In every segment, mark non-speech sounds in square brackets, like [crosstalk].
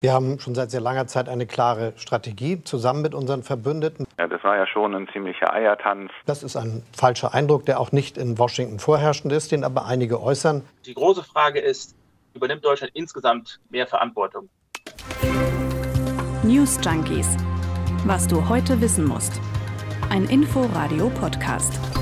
Wir haben schon seit sehr langer Zeit eine klare Strategie zusammen mit unseren Verbündeten. Ja, das war ja schon ein ziemlicher Eiertanz. Das ist ein falscher Eindruck, der auch nicht in Washington vorherrschend ist, den aber einige äußern. Die große Frage ist, übernimmt Deutschland insgesamt mehr Verantwortung? News Junkies. Was du heute wissen musst. Ein Info-Radio-Podcast.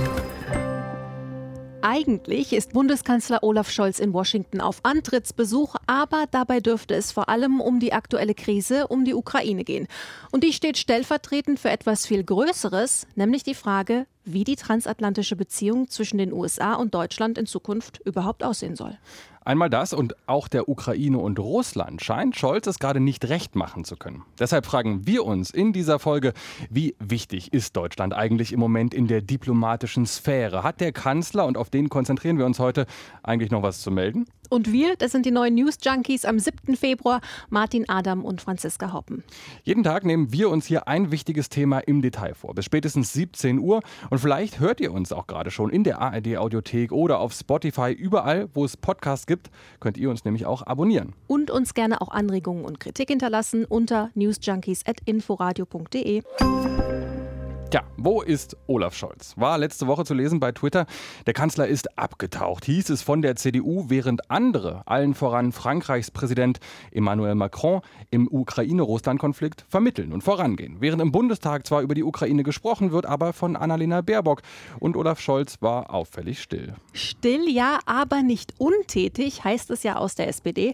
Eigentlich ist Bundeskanzler Olaf Scholz in Washington auf Antrittsbesuch, aber dabei dürfte es vor allem um die aktuelle Krise um die Ukraine gehen. Und die steht stellvertretend für etwas viel Größeres, nämlich die Frage, wie die transatlantische Beziehung zwischen den USA und Deutschland in Zukunft überhaupt aussehen soll. Einmal das und auch der Ukraine und Russland scheint Scholz es gerade nicht recht machen zu können. Deshalb fragen wir uns in dieser Folge, wie wichtig ist Deutschland eigentlich im Moment in der diplomatischen Sphäre? Hat der Kanzler, und auf den konzentrieren wir uns heute, eigentlich noch was zu melden? Und wir, das sind die neuen News Junkies am 7. Februar, Martin Adam und Franziska Hoppen. Jeden Tag nehmen wir uns hier ein wichtiges Thema im Detail vor, bis spätestens 17 Uhr. Und vielleicht hört ihr uns auch gerade schon in der ARD Audiothek oder auf Spotify, überall, wo es Podcasts gibt, könnt ihr uns nämlich auch abonnieren. Und uns gerne auch Anregungen und Kritik hinterlassen unter newsjunkies.inforadio.de. Tja, wo ist Olaf Scholz? War letzte Woche zu lesen bei Twitter. Der Kanzler ist abgetaucht, hieß es von der CDU, während andere, allen voran Frankreichs Präsident Emmanuel Macron, im Ukraine-Russland-Konflikt vermitteln und vorangehen. Während im Bundestag zwar über die Ukraine gesprochen wird, aber von Annalena Baerbock. Und Olaf Scholz war auffällig still. Still ja, aber nicht untätig, heißt es ja aus der SPD.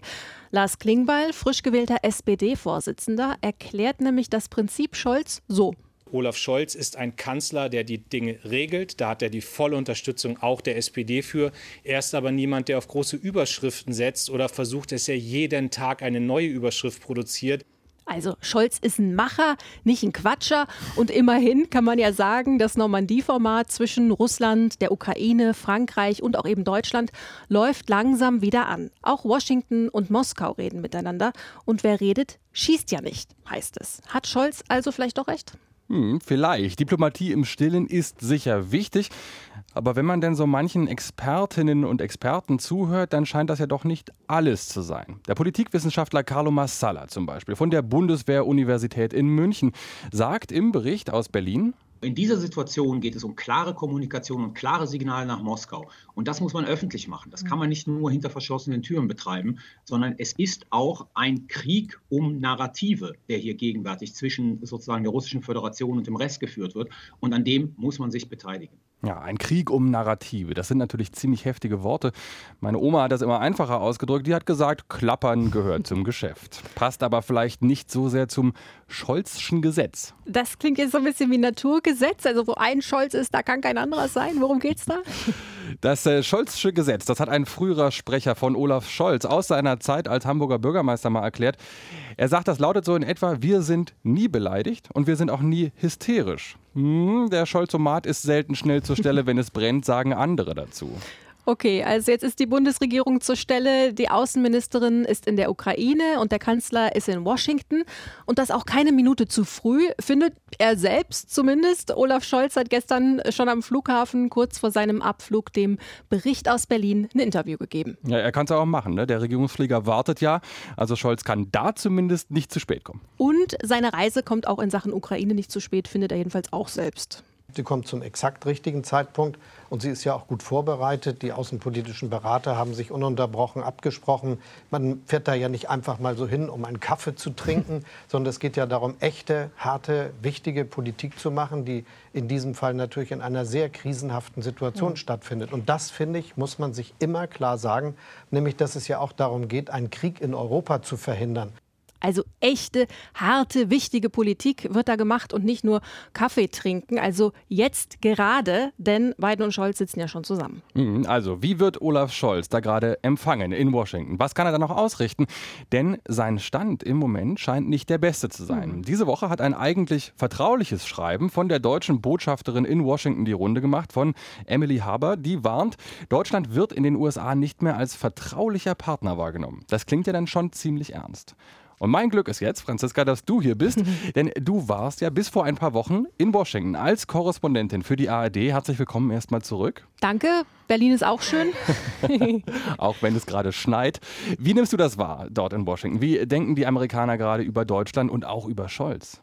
Lars Klingbeil, frisch gewählter SPD-Vorsitzender, erklärt nämlich das Prinzip Scholz so. Olaf Scholz ist ein Kanzler, der die Dinge regelt. Da hat er die volle Unterstützung auch der SPD für. Er ist aber niemand, der auf große Überschriften setzt oder versucht, dass er jeden Tag eine neue Überschrift produziert. Also Scholz ist ein Macher, nicht ein Quatscher. Und immerhin kann man ja sagen, das Normandie-Format zwischen Russland, der Ukraine, Frankreich und auch eben Deutschland läuft langsam wieder an. Auch Washington und Moskau reden miteinander. Und wer redet, schießt ja nicht, heißt es. Hat Scholz also vielleicht doch recht? Hm, vielleicht. Diplomatie im Stillen ist sicher wichtig. Aber wenn man denn so manchen Expertinnen und Experten zuhört, dann scheint das ja doch nicht alles zu sein. Der Politikwissenschaftler Carlo Massala zum Beispiel von der Bundeswehr-Universität in München sagt im Bericht aus Berlin, in dieser Situation geht es um klare Kommunikation und klare Signale nach Moskau. Und das muss man öffentlich machen. Das kann man nicht nur hinter verschlossenen Türen betreiben, sondern es ist auch ein Krieg um Narrative, der hier gegenwärtig zwischen sozusagen der Russischen Föderation und dem Rest geführt wird. Und an dem muss man sich beteiligen. Ja, ein Krieg um Narrative. Das sind natürlich ziemlich heftige Worte. Meine Oma hat das immer einfacher ausgedrückt. Die hat gesagt, Klappern gehört zum Geschäft. Passt aber vielleicht nicht so sehr zum Scholzschen Gesetz. Das klingt jetzt so ein bisschen wie Naturgesetz. Also wo ein Scholz ist, da kann kein anderer sein. Worum geht's da? Das äh, Scholzsche Gesetz, das hat ein früherer Sprecher von Olaf Scholz aus seiner Zeit als Hamburger Bürgermeister mal erklärt. Er sagt, das lautet so in etwa, wir sind nie beleidigt und wir sind auch nie hysterisch. Hm, der Scholzomat ist selten schnell zur Stelle, wenn es brennt, sagen andere dazu. Okay, also jetzt ist die Bundesregierung zur Stelle, die Außenministerin ist in der Ukraine und der Kanzler ist in Washington. Und das auch keine Minute zu früh, findet er selbst zumindest. Olaf Scholz hat gestern schon am Flughafen kurz vor seinem Abflug dem Bericht aus Berlin ein Interview gegeben. Ja, er kann es auch machen. Ne? Der Regierungsflieger wartet ja. Also Scholz kann da zumindest nicht zu spät kommen. Und seine Reise kommt auch in Sachen Ukraine nicht zu spät, findet er jedenfalls auch selbst. Sie kommt zum exakt richtigen Zeitpunkt und sie ist ja auch gut vorbereitet. Die außenpolitischen Berater haben sich ununterbrochen abgesprochen. Man fährt da ja nicht einfach mal so hin, um einen Kaffee zu trinken, [laughs] sondern es geht ja darum, echte, harte, wichtige Politik zu machen, die in diesem Fall natürlich in einer sehr krisenhaften Situation mhm. stattfindet. Und das, finde ich, muss man sich immer klar sagen, nämlich dass es ja auch darum geht, einen Krieg in Europa zu verhindern. Also echte, harte, wichtige Politik wird da gemacht und nicht nur Kaffee trinken. Also jetzt gerade, denn Biden und Scholz sitzen ja schon zusammen. Mhm, also, wie wird Olaf Scholz da gerade empfangen in Washington? Was kann er da noch ausrichten? Denn sein Stand im Moment scheint nicht der beste zu sein. Mhm. Diese Woche hat ein eigentlich vertrauliches Schreiben von der deutschen Botschafterin in Washington die Runde gemacht, von Emily Haber. Die warnt, Deutschland wird in den USA nicht mehr als vertraulicher Partner wahrgenommen. Das klingt ja dann schon ziemlich ernst. Und mein Glück ist jetzt, Franziska, dass du hier bist, [laughs] denn du warst ja bis vor ein paar Wochen in Washington als Korrespondentin für die ARD. Herzlich willkommen erstmal zurück. Danke, Berlin ist auch schön. [laughs] [laughs] auch wenn es gerade schneit. Wie nimmst du das wahr dort in Washington? Wie denken die Amerikaner gerade über Deutschland und auch über Scholz?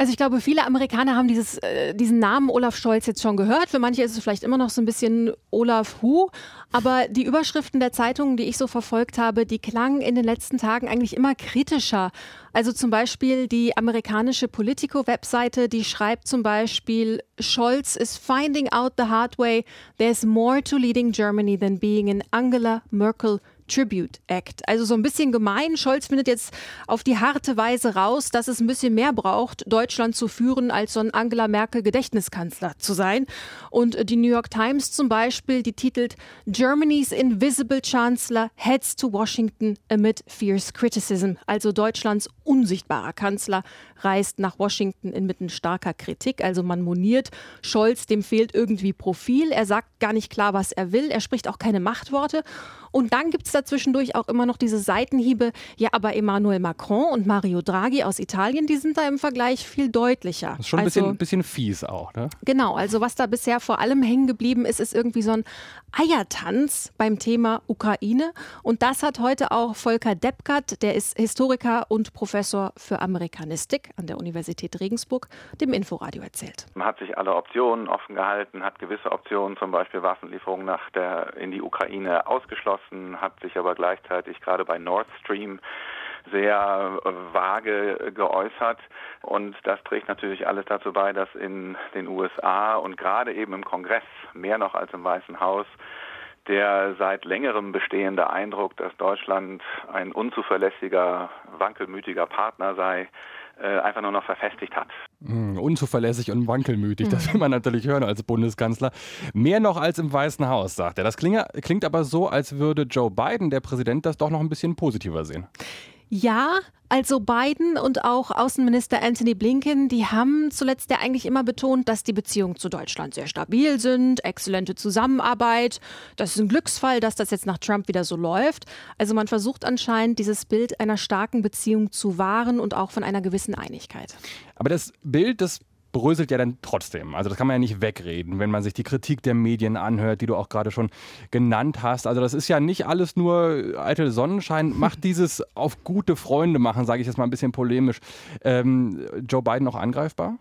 Also ich glaube, viele Amerikaner haben dieses, äh, diesen Namen Olaf Scholz jetzt schon gehört. Für manche ist es vielleicht immer noch so ein bisschen Olaf Hu. Aber die Überschriften der Zeitungen, die ich so verfolgt habe, die klangen in den letzten Tagen eigentlich immer kritischer. Also zum Beispiel die amerikanische Politico-Webseite, die schreibt zum Beispiel, Scholz is finding out the hard way. There's more to leading Germany than being an Angela Merkel Tribute Act. Also so ein bisschen gemein. Scholz findet jetzt auf die harte Weise raus, dass es ein bisschen mehr braucht, Deutschland zu führen, als so ein Angela Merkel Gedächtniskanzler zu sein. Und die New York Times zum Beispiel, die titelt Germany's Invisible Chancellor heads to Washington amid fierce criticism. Also Deutschlands unsichtbarer Kanzler reist nach Washington inmitten starker Kritik. Also man moniert, Scholz, dem fehlt irgendwie Profil. Er sagt gar nicht klar, was er will. Er spricht auch keine Machtworte. Und dann gibt es da zwischendurch auch immer noch diese Seitenhiebe. Ja, aber Emmanuel Macron und Mario Draghi aus Italien, die sind da im Vergleich viel deutlicher. Das ist schon ein also, bisschen, bisschen fies auch, ne? Genau, also was da bisher vor allem hängen geblieben ist, ist irgendwie so ein Eiertanz beim Thema Ukraine. Und das hat heute auch Volker Deppkat, der ist Historiker und Professor für Amerikanistik an der Universität Regensburg, dem Inforadio erzählt. Man hat sich alle Optionen offen gehalten, hat gewisse Optionen, zum Beispiel Waffenlieferungen nach der, in die Ukraine ausgeschlossen, hat sich aber gleichzeitig gerade bei Nord Stream sehr vage geäußert. Und das trägt natürlich alles dazu bei, dass in den USA und gerade eben im Kongress mehr noch als im Weißen Haus der seit längerem bestehende Eindruck, dass Deutschland ein unzuverlässiger, wankelmütiger Partner sei, äh, einfach nur noch verfestigt hat. Mm, unzuverlässig und wankelmütig, das will man natürlich hören als Bundeskanzler. Mehr noch als im Weißen Haus, sagt er. Das klingt, klingt aber so, als würde Joe Biden, der Präsident, das doch noch ein bisschen positiver sehen. Ja, also Biden und auch Außenminister Anthony Blinken, die haben zuletzt ja eigentlich immer betont, dass die Beziehungen zu Deutschland sehr stabil sind, exzellente Zusammenarbeit. Das ist ein Glücksfall, dass das jetzt nach Trump wieder so läuft. Also man versucht anscheinend, dieses Bild einer starken Beziehung zu wahren und auch von einer gewissen Einigkeit. Aber das Bild, das bröselt ja dann trotzdem. Also das kann man ja nicht wegreden, wenn man sich die Kritik der Medien anhört, die du auch gerade schon genannt hast. Also das ist ja nicht alles nur eitel Sonnenschein. [laughs] Macht dieses auf gute Freunde machen, sage ich jetzt mal ein bisschen polemisch, ähm, Joe Biden auch angreifbar?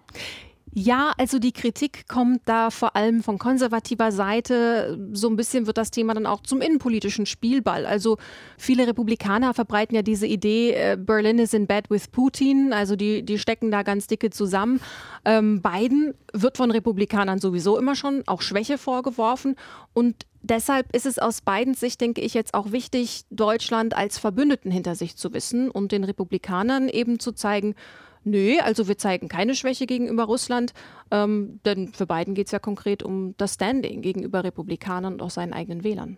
Ja, also die Kritik kommt da vor allem von konservativer Seite. So ein bisschen wird das Thema dann auch zum innenpolitischen Spielball. Also viele Republikaner verbreiten ja diese Idee, äh, Berlin is in bed with Putin. Also die, die stecken da ganz dicke zusammen. Ähm, Biden wird von Republikanern sowieso immer schon auch Schwäche vorgeworfen. Und Deshalb ist es aus Bidens Sicht, denke ich, jetzt auch wichtig, Deutschland als Verbündeten hinter sich zu wissen und den Republikanern eben zu zeigen, Nö, also wir zeigen keine Schwäche gegenüber Russland, ähm, denn für Biden geht es ja konkret um das Standing gegenüber Republikanern und auch seinen eigenen Wählern.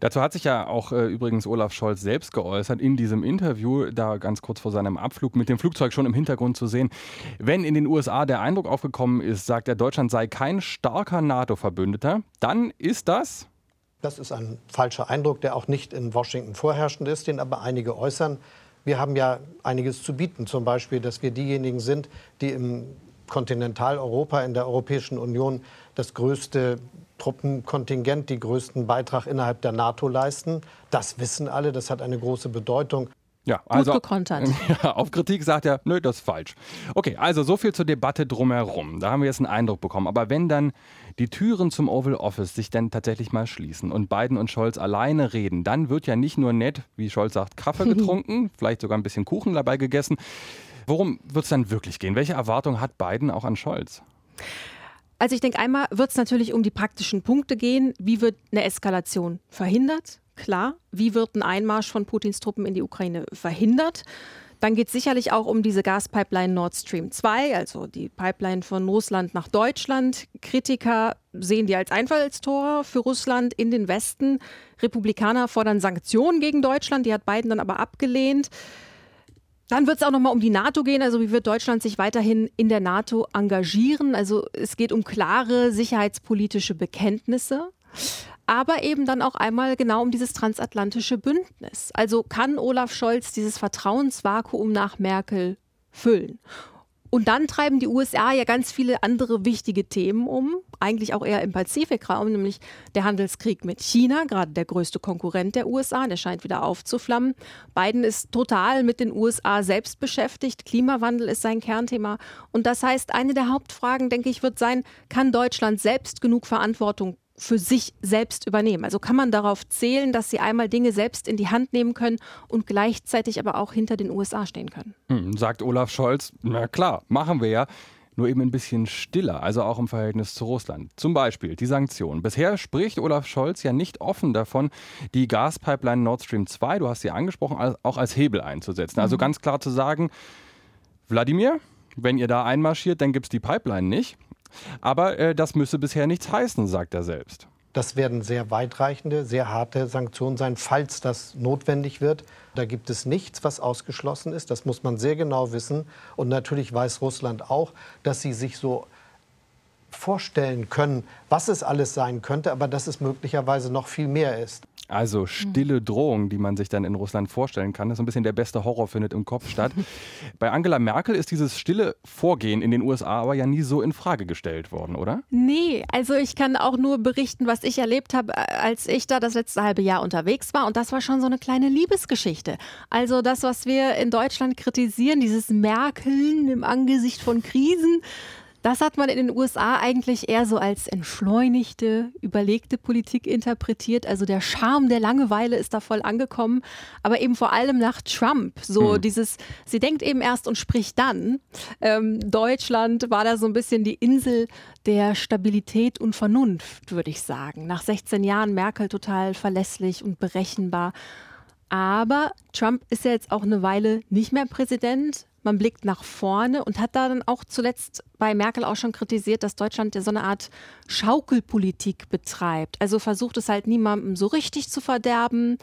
Dazu hat sich ja auch äh, übrigens Olaf Scholz selbst geäußert in diesem Interview, da ganz kurz vor seinem Abflug mit dem Flugzeug schon im Hintergrund zu sehen. Wenn in den USA der Eindruck aufgekommen ist, sagt er, Deutschland sei kein starker NATO-Verbündeter, dann ist das. Das ist ein falscher Eindruck, der auch nicht in Washington vorherrschend ist, den aber einige äußern. Wir haben ja einiges zu bieten, zum Beispiel, dass wir diejenigen sind, die im Kontinentaleuropa, in der Europäischen Union das größte Truppenkontingent, die größten Beitrag innerhalb der NATO leisten. Das wissen alle, das hat eine große Bedeutung. Ja, also, Gut gekontert. [laughs] Ja, auf Kritik sagt er, nö, das ist falsch. Okay, also so viel zur Debatte drumherum. Da haben wir jetzt einen Eindruck bekommen. Aber wenn dann die Türen zum Oval Office sich dann tatsächlich mal schließen und Biden und Scholz alleine reden, dann wird ja nicht nur nett, wie Scholz sagt, Kaffee [laughs] getrunken, vielleicht sogar ein bisschen Kuchen dabei gegessen. Worum wird es dann wirklich gehen? Welche Erwartungen hat Biden auch an Scholz? Also ich denke, einmal wird es natürlich um die praktischen Punkte gehen. Wie wird eine Eskalation verhindert? Klar. Wie wird ein Einmarsch von Putins Truppen in die Ukraine verhindert? Dann geht es sicherlich auch um diese Gaspipeline Nord Stream 2, also die Pipeline von Russland nach Deutschland. Kritiker sehen die als Einfallstor für Russland in den Westen. Republikaner fordern Sanktionen gegen Deutschland, die hat Biden dann aber abgelehnt. Dann wird es auch nochmal um die NATO gehen. Also wie wird Deutschland sich weiterhin in der NATO engagieren? Also es geht um klare sicherheitspolitische Bekenntnisse. Aber eben dann auch einmal genau um dieses transatlantische Bündnis. Also kann Olaf Scholz dieses Vertrauensvakuum nach Merkel füllen? Und dann treiben die USA ja ganz viele andere wichtige Themen um, eigentlich auch eher im Pazifikraum, nämlich der Handelskrieg mit China, gerade der größte Konkurrent der USA, der scheint wieder aufzuflammen. Biden ist total mit den USA selbst beschäftigt, Klimawandel ist sein Kernthema. Und das heißt, eine der Hauptfragen, denke ich, wird sein, kann Deutschland selbst genug Verantwortung für sich selbst übernehmen. Also kann man darauf zählen, dass sie einmal Dinge selbst in die Hand nehmen können und gleichzeitig aber auch hinter den USA stehen können. Hm, sagt Olaf Scholz, na klar, machen wir ja. Nur eben ein bisschen stiller, also auch im Verhältnis zu Russland. Zum Beispiel die Sanktionen. Bisher spricht Olaf Scholz ja nicht offen davon, die Gaspipeline Nord Stream 2, du hast sie angesprochen, auch als Hebel einzusetzen. Also mhm. ganz klar zu sagen, Wladimir, wenn ihr da einmarschiert, dann gibt es die Pipeline nicht. Aber äh, das müsse bisher nichts heißen, sagt er selbst. Das werden sehr weitreichende, sehr harte Sanktionen sein, falls das notwendig wird. Da gibt es nichts, was ausgeschlossen ist. Das muss man sehr genau wissen. Und natürlich weiß Russland auch, dass sie sich so vorstellen können, was es alles sein könnte, aber dass es möglicherweise noch viel mehr ist. Also stille Drohung, die man sich dann in Russland vorstellen kann. Das ist ein bisschen der beste Horror findet im Kopf statt. [laughs] Bei Angela Merkel ist dieses stille Vorgehen in den USA aber ja nie so in Frage gestellt worden, oder? Nee, also ich kann auch nur berichten, was ich erlebt habe, als ich da das letzte halbe Jahr unterwegs war. Und das war schon so eine kleine Liebesgeschichte. Also das, was wir in Deutschland kritisieren, dieses Merkeln im Angesicht von Krisen, das hat man in den USA eigentlich eher so als entschleunigte, überlegte Politik interpretiert. Also der Charme der Langeweile ist da voll angekommen. Aber eben vor allem nach Trump. So mhm. dieses, sie denkt eben erst und spricht dann. Ähm, Deutschland war da so ein bisschen die Insel der Stabilität und Vernunft, würde ich sagen. Nach 16 Jahren Merkel total verlässlich und berechenbar. Aber Trump ist ja jetzt auch eine Weile nicht mehr Präsident man blickt nach vorne und hat da dann auch zuletzt bei Merkel auch schon kritisiert, dass Deutschland ja so eine Art Schaukelpolitik betreibt. Also versucht es halt niemandem so richtig zu verderben,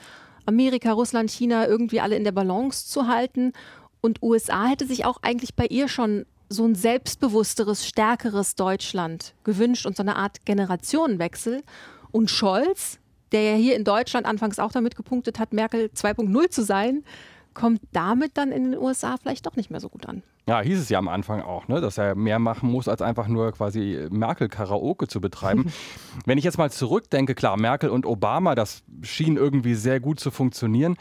Amerika, Russland, China irgendwie alle in der Balance zu halten. Und USA hätte sich auch eigentlich bei ihr schon so ein selbstbewussteres, stärkeres Deutschland gewünscht und so eine Art Generationenwechsel. Und Scholz, der ja hier in Deutschland anfangs auch damit gepunktet hat, Merkel 2.0 zu sein, kommt damit dann in den USA vielleicht doch nicht mehr so gut an. Ja, hieß es ja am Anfang auch, ne, dass er mehr machen muss, als einfach nur quasi Merkel-Karaoke zu betreiben. [laughs] Wenn ich jetzt mal zurückdenke, klar, Merkel und Obama, das schien irgendwie sehr gut zu funktionieren.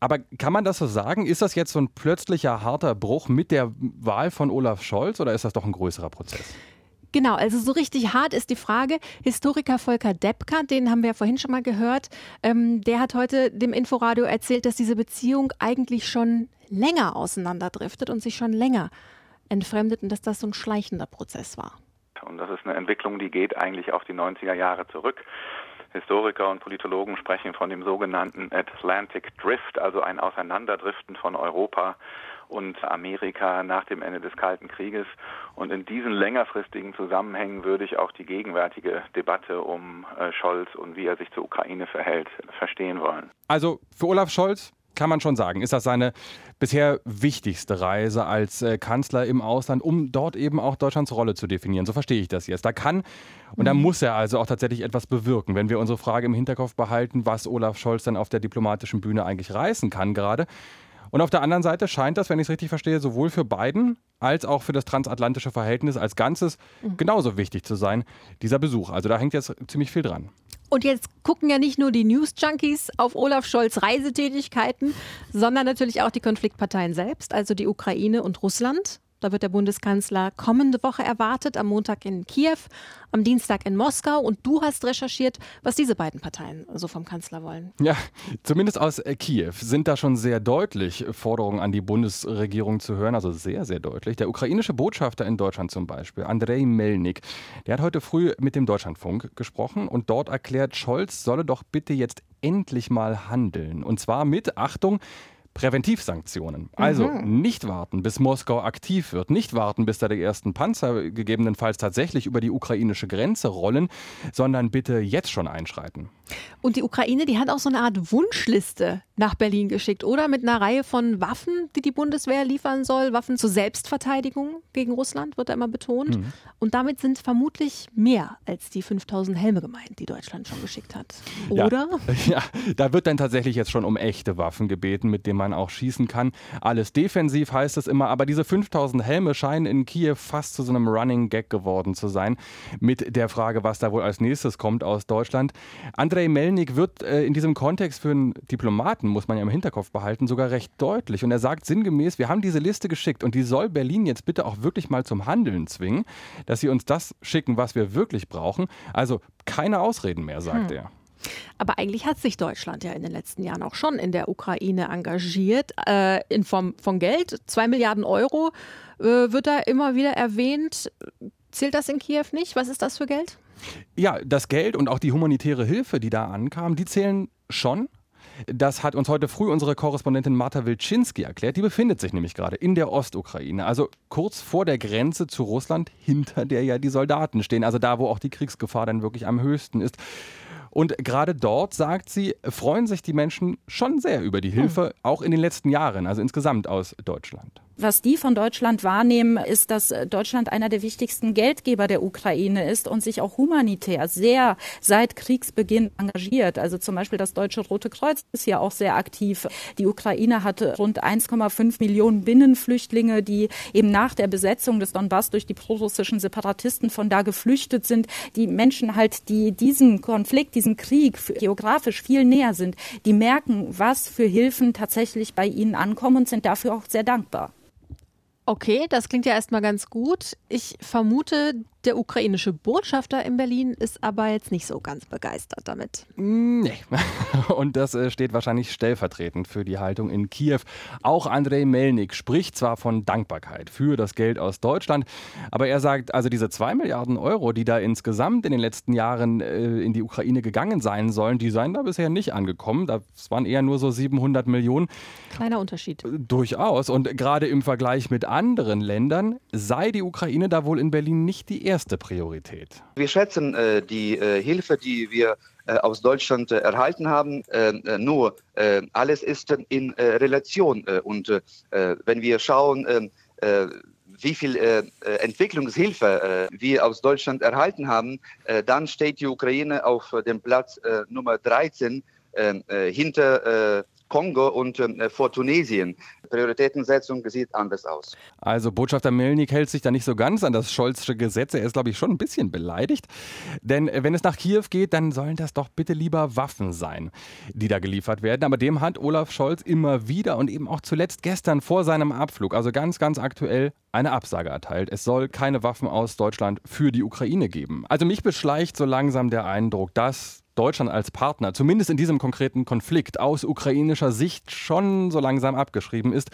Aber kann man das so sagen? Ist das jetzt so ein plötzlicher harter Bruch mit der Wahl von Olaf Scholz oder ist das doch ein größerer Prozess? Genau, also so richtig hart ist die Frage. Historiker Volker Deppka, den haben wir ja vorhin schon mal gehört, ähm, der hat heute dem Inforadio erzählt, dass diese Beziehung eigentlich schon länger auseinanderdriftet und sich schon länger entfremdet und dass das so ein schleichender Prozess war. Und das ist eine Entwicklung, die geht eigentlich auf die 90er Jahre zurück. Historiker und Politologen sprechen von dem sogenannten Atlantic Drift, also ein Auseinanderdriften von Europa und Amerika nach dem Ende des Kalten Krieges. Und in diesen längerfristigen Zusammenhängen würde ich auch die gegenwärtige Debatte um äh, Scholz und wie er sich zur Ukraine verhält, verstehen wollen. Also für Olaf Scholz kann man schon sagen, ist das seine bisher wichtigste Reise als äh, Kanzler im Ausland, um dort eben auch Deutschlands Rolle zu definieren. So verstehe ich das jetzt. Da kann und da mhm. muss er also auch tatsächlich etwas bewirken, wenn wir unsere Frage im Hinterkopf behalten, was Olaf Scholz dann auf der diplomatischen Bühne eigentlich reißen kann gerade. Und auf der anderen Seite scheint das, wenn ich es richtig verstehe, sowohl für Biden als auch für das transatlantische Verhältnis als Ganzes mhm. genauso wichtig zu sein, dieser Besuch. Also da hängt jetzt ziemlich viel dran. Und jetzt gucken ja nicht nur die News-Junkies auf Olaf Scholz Reisetätigkeiten, sondern natürlich auch die Konfliktparteien selbst, also die Ukraine und Russland. Da wird der Bundeskanzler kommende Woche erwartet, am Montag in Kiew, am Dienstag in Moskau. Und du hast recherchiert, was diese beiden Parteien so vom Kanzler wollen. Ja, zumindest aus äh, Kiew sind da schon sehr deutlich Forderungen an die Bundesregierung zu hören, also sehr, sehr deutlich. Der ukrainische Botschafter in Deutschland zum Beispiel, Andrei Melnik, der hat heute früh mit dem Deutschlandfunk gesprochen und dort erklärt, Scholz solle doch bitte jetzt endlich mal handeln. Und zwar mit, Achtung, Präventivsanktionen. Also Mhm. nicht warten, bis Moskau aktiv wird, nicht warten, bis da die ersten Panzer gegebenenfalls tatsächlich über die ukrainische Grenze rollen, sondern bitte jetzt schon einschreiten. Und die Ukraine, die hat auch so eine Art Wunschliste nach Berlin geschickt, oder? Mit einer Reihe von Waffen, die die Bundeswehr liefern soll. Waffen zur Selbstverteidigung gegen Russland, wird da immer betont. Mhm. Und damit sind vermutlich mehr als die 5000 Helme gemeint, die Deutschland schon geschickt hat. Ja. Oder? [laughs] Ja, da wird dann tatsächlich jetzt schon um echte Waffen gebeten, mit denen man auch schießen kann. Alles defensiv heißt es immer, aber diese 5000 Helme scheinen in Kiew fast zu so einem Running Gag geworden zu sein. Mit der Frage, was da wohl als nächstes kommt aus Deutschland. Andrei Melnik wird äh, in diesem Kontext für einen Diplomaten, muss man ja im Hinterkopf behalten, sogar recht deutlich. Und er sagt sinngemäß, wir haben diese Liste geschickt und die soll Berlin jetzt bitte auch wirklich mal zum Handeln zwingen, dass sie uns das schicken, was wir wirklich brauchen. Also keine Ausreden mehr, sagt Hm. er. Aber eigentlich hat sich Deutschland ja in den letzten Jahren auch schon in der Ukraine engagiert, äh, in Form von Geld. Zwei Milliarden Euro äh, wird da immer wieder erwähnt. Zählt das in Kiew nicht? Was ist das für Geld? Ja, das Geld und auch die humanitäre Hilfe, die da ankam, die zählen schon. Das hat uns heute früh unsere Korrespondentin Marta Wilczynski erklärt. Die befindet sich nämlich gerade in der Ostukraine, also kurz vor der Grenze zu Russland, hinter der ja die Soldaten stehen, also da, wo auch die Kriegsgefahr dann wirklich am höchsten ist. Und gerade dort, sagt sie, freuen sich die Menschen schon sehr über die Hilfe, auch in den letzten Jahren, also insgesamt aus Deutschland. Was die von Deutschland wahrnehmen, ist, dass Deutschland einer der wichtigsten Geldgeber der Ukraine ist und sich auch humanitär sehr seit Kriegsbeginn engagiert. Also zum Beispiel das Deutsche Rote Kreuz ist ja auch sehr aktiv. Die Ukraine hatte rund 1,5 Millionen Binnenflüchtlinge, die eben nach der Besetzung des Donbass durch die prorussischen Separatisten von da geflüchtet sind. Die Menschen halt, die diesen Konflikt, diesen Krieg geografisch viel näher sind, die merken, was für Hilfen tatsächlich bei ihnen ankommen und sind dafür auch sehr dankbar. Okay, das klingt ja erstmal ganz gut. Ich vermute, der ukrainische Botschafter in Berlin ist aber jetzt nicht so ganz begeistert damit. Nee. [laughs] Und das äh, steht wahrscheinlich stellvertretend für die Haltung in Kiew. Auch Andrei Melnik spricht zwar von Dankbarkeit für das Geld aus Deutschland, aber er sagt, also diese zwei Milliarden Euro, die da insgesamt in den letzten Jahren äh, in die Ukraine gegangen sein sollen, die seien da bisher nicht angekommen. Das waren eher nur so 700 Millionen. Kleiner Unterschied. Durchaus. Und gerade im Vergleich mit anderen Ländern sei die Ukraine da wohl in Berlin nicht die erste Priorität. Wir schätzen äh, die äh, Hilfe, die wir äh, aus Deutschland äh, erhalten haben. Äh, äh, nur alles ist in Relation. Und wenn wir schauen, wie viel äh, Entwicklungshilfe äh, wir aus Deutschland erhalten haben, äh, dann steht die Ukraine auf dem Platz Nummer 13 äh, äh, hinter Kongo und äh, vor Tunesien. Prioritätensetzung sieht anders aus. Also Botschafter Melnik hält sich da nicht so ganz an das Scholzsche Gesetz. Er ist, glaube ich, schon ein bisschen beleidigt. Denn äh, wenn es nach Kiew geht, dann sollen das doch bitte lieber Waffen sein, die da geliefert werden. Aber dem hat Olaf Scholz immer wieder und eben auch zuletzt gestern vor seinem Abflug, also ganz, ganz aktuell, eine Absage erteilt. Es soll keine Waffen aus Deutschland für die Ukraine geben. Also mich beschleicht so langsam der Eindruck, dass Deutschland als Partner, zumindest in diesem konkreten Konflikt, aus ukrainischer Sicht schon so langsam abgeschrieben ist.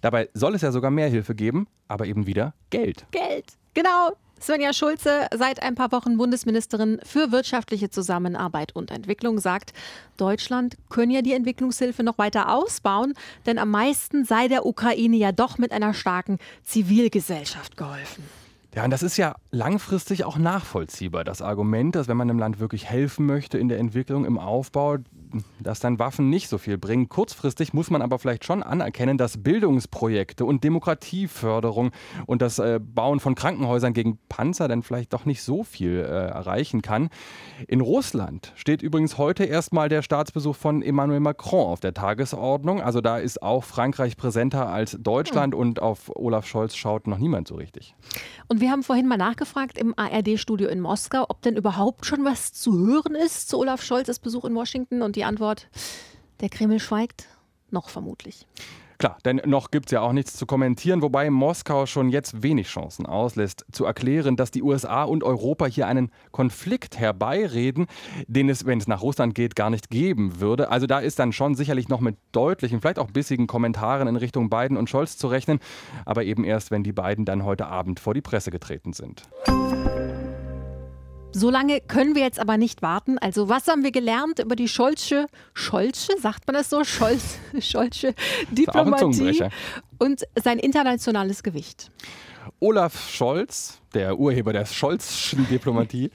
Dabei soll es ja sogar mehr Hilfe geben, aber eben wieder Geld. Geld. Genau. Svenja Schulze, seit ein paar Wochen Bundesministerin für wirtschaftliche Zusammenarbeit und Entwicklung, sagt, Deutschland könne ja die Entwicklungshilfe noch weiter ausbauen, denn am meisten sei der Ukraine ja doch mit einer starken Zivilgesellschaft geholfen. Ja, und das ist ja langfristig auch nachvollziehbar, das Argument, dass wenn man einem Land wirklich helfen möchte in der Entwicklung, im Aufbau, dass dann Waffen nicht so viel bringen. Kurzfristig muss man aber vielleicht schon anerkennen, dass Bildungsprojekte und Demokratieförderung und das äh, Bauen von Krankenhäusern gegen Panzer dann vielleicht doch nicht so viel äh, erreichen kann. In Russland steht übrigens heute erstmal der Staatsbesuch von Emmanuel Macron auf der Tagesordnung. Also da ist auch Frankreich präsenter als Deutschland und auf Olaf Scholz schaut noch niemand so richtig. Und wir haben vorhin mal nachgefragt im ARD-Studio in Moskau, ob denn überhaupt schon was zu hören ist zu Olaf Scholzes Besuch in Washington. Und die Antwort, der Kreml schweigt, noch vermutlich. Klar, denn noch gibt es ja auch nichts zu kommentieren, wobei Moskau schon jetzt wenig Chancen auslässt, zu erklären, dass die USA und Europa hier einen Konflikt herbeireden, den es, wenn es nach Russland geht, gar nicht geben würde. Also da ist dann schon sicherlich noch mit deutlichen, vielleicht auch bissigen Kommentaren in Richtung Biden und Scholz zu rechnen, aber eben erst, wenn die beiden dann heute Abend vor die Presse getreten sind. So lange können wir jetzt aber nicht warten. Also was haben wir gelernt über die Scholzsche, Scholzsche, sagt man das so? Scholz, [laughs] Scholzsche Diplomatie und sein internationales Gewicht? Olaf Scholz, der Urheber der Scholzschen Diplomatie.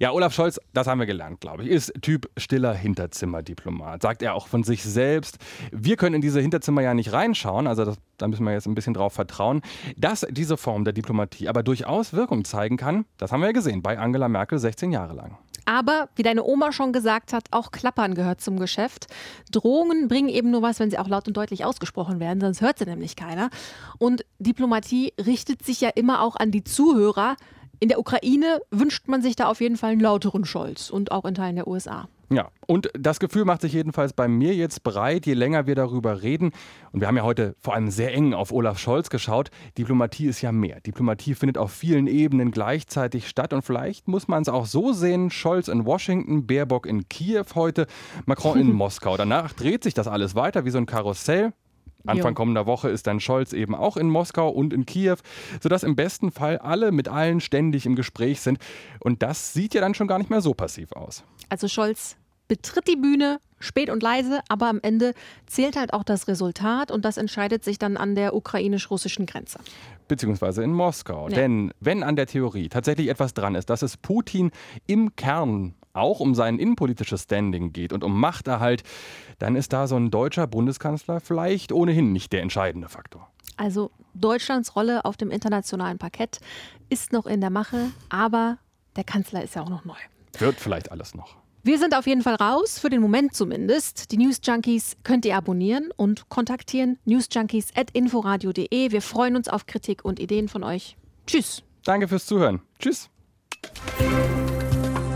Ja, Olaf Scholz, das haben wir gelernt, glaube ich, ist Typ stiller Hinterzimmerdiplomat. Sagt er auch von sich selbst. Wir können in diese Hinterzimmer ja nicht reinschauen, also das, da müssen wir jetzt ein bisschen drauf vertrauen. Dass diese Form der Diplomatie aber durchaus Wirkung zeigen kann, das haben wir ja gesehen bei Angela Merkel 16 Jahre lang. Aber, wie deine Oma schon gesagt hat, auch Klappern gehört zum Geschäft. Drohungen bringen eben nur was, wenn sie auch laut und deutlich ausgesprochen werden, sonst hört sie nämlich keiner. Und Diplomatie richtet sich ja immer auch an die Zuhörer. In der Ukraine wünscht man sich da auf jeden Fall einen lauteren Scholz und auch in Teilen der USA. Ja, und das Gefühl macht sich jedenfalls bei mir jetzt breit, je länger wir darüber reden. Und wir haben ja heute vor allem sehr eng auf Olaf Scholz geschaut. Diplomatie ist ja mehr. Diplomatie findet auf vielen Ebenen gleichzeitig statt. Und vielleicht muss man es auch so sehen: Scholz in Washington, Baerbock in Kiew heute, Macron in [laughs] Moskau. Danach dreht sich das alles weiter wie so ein Karussell. Anfang kommender Woche ist dann Scholz eben auch in Moskau und in Kiew, sodass im besten Fall alle mit allen ständig im Gespräch sind. Und das sieht ja dann schon gar nicht mehr so passiv aus. Also Scholz betritt die Bühne, spät und leise, aber am Ende zählt halt auch das Resultat und das entscheidet sich dann an der ukrainisch-russischen Grenze. Beziehungsweise in Moskau. Ja. Denn wenn an der Theorie tatsächlich etwas dran ist, dass es Putin im Kern auch um sein innenpolitisches Standing geht und um Machterhalt, dann ist da so ein deutscher Bundeskanzler vielleicht ohnehin nicht der entscheidende Faktor. Also Deutschlands Rolle auf dem internationalen Parkett ist noch in der Mache, aber der Kanzler ist ja auch noch neu. Wird vielleicht alles noch. Wir sind auf jeden Fall raus, für den Moment zumindest. Die News Junkies könnt ihr abonnieren und kontaktieren. newsjunkies.inforadio.de. Wir freuen uns auf Kritik und Ideen von euch. Tschüss. Danke fürs Zuhören. Tschüss.